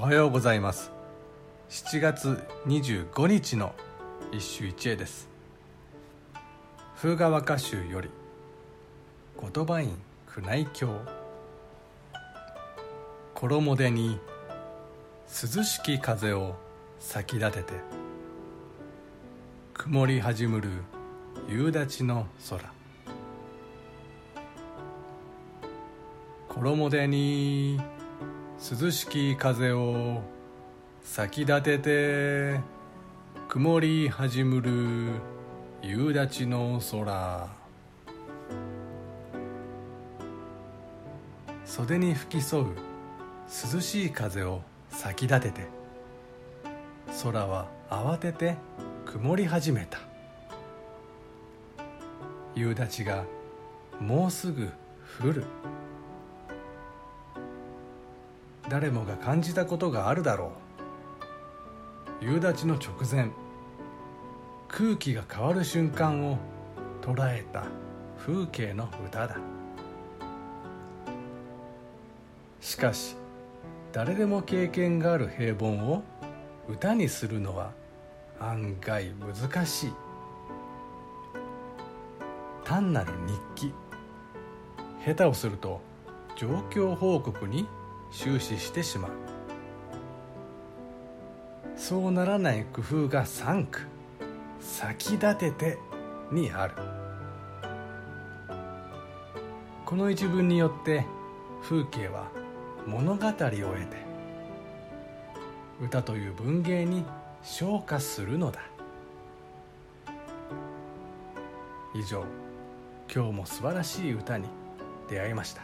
おはようございます。7月25日の一首一会です。風川歌集より言葉院宮内経。衣手に涼しき風を咲き立てて曇り始むる夕立の空。衣手に涼しき風を咲き立てて曇り始むる夕立の空。袖に吹き添う涼しい風を咲き立てて空は慌てて曇り始めた。夕立がもうすぐ降る。誰もが感じたことがあるだろう。夕立の直前空気が変わる瞬間を捉えた風景の歌だ。しかし誰でも経験がある平凡を歌にするのは案外難しい。単なる日記。下手をすると状況報告に終始してしまう。そうならない工夫が3句「先立てて」にある。この一文によって風景は物語を得て歌という文芸に昇華するのだ。以上今日も素晴らしい歌に出会いました。